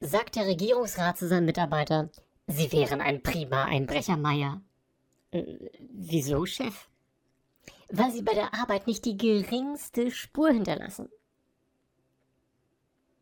sagt der Regierungsrat zu seinem Mitarbeiter, Sie wären ein prima Einbrecher, Meier. Äh, wieso, Chef? Weil Sie bei der Arbeit nicht die geringste Spur hinterlassen.